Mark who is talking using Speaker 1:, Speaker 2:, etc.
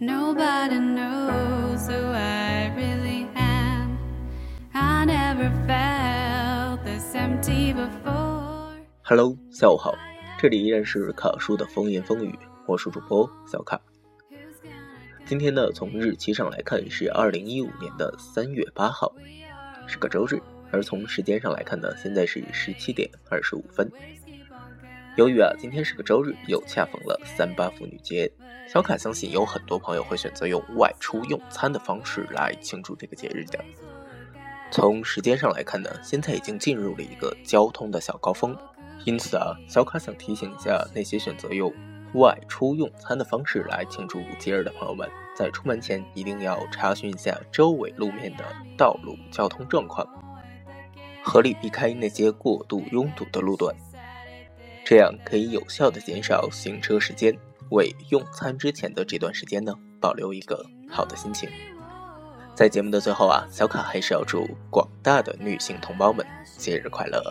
Speaker 1: Nobody knows who I really am. I never felt this empty before.
Speaker 2: Hello，下午好，这里依然是卡叔的风言风语，我是主播小卡。今天呢，从日期上来看是二零一五年的三月八号，是个周日。而从时间上来看呢，现在是十七点二十五分。由于啊，今天是个周日，又恰逢了三八妇女节，小卡相信有很多朋友会选择用外出用餐的方式来庆祝这个节日的。从时间上来看呢，现在已经进入了一个交通的小高峰，因此啊，小卡想提醒一下那些选择用外出用餐的方式来庆祝节日的朋友们，在出门前一定要查询一下周围路面的道路交通状况。合理避开那些过度拥堵的路段，这样可以有效的减少行车时间，为用餐之前的这段时间呢保留一个好的心情。在节目的最后啊，小卡还是要祝广大的女性同胞们节日快乐。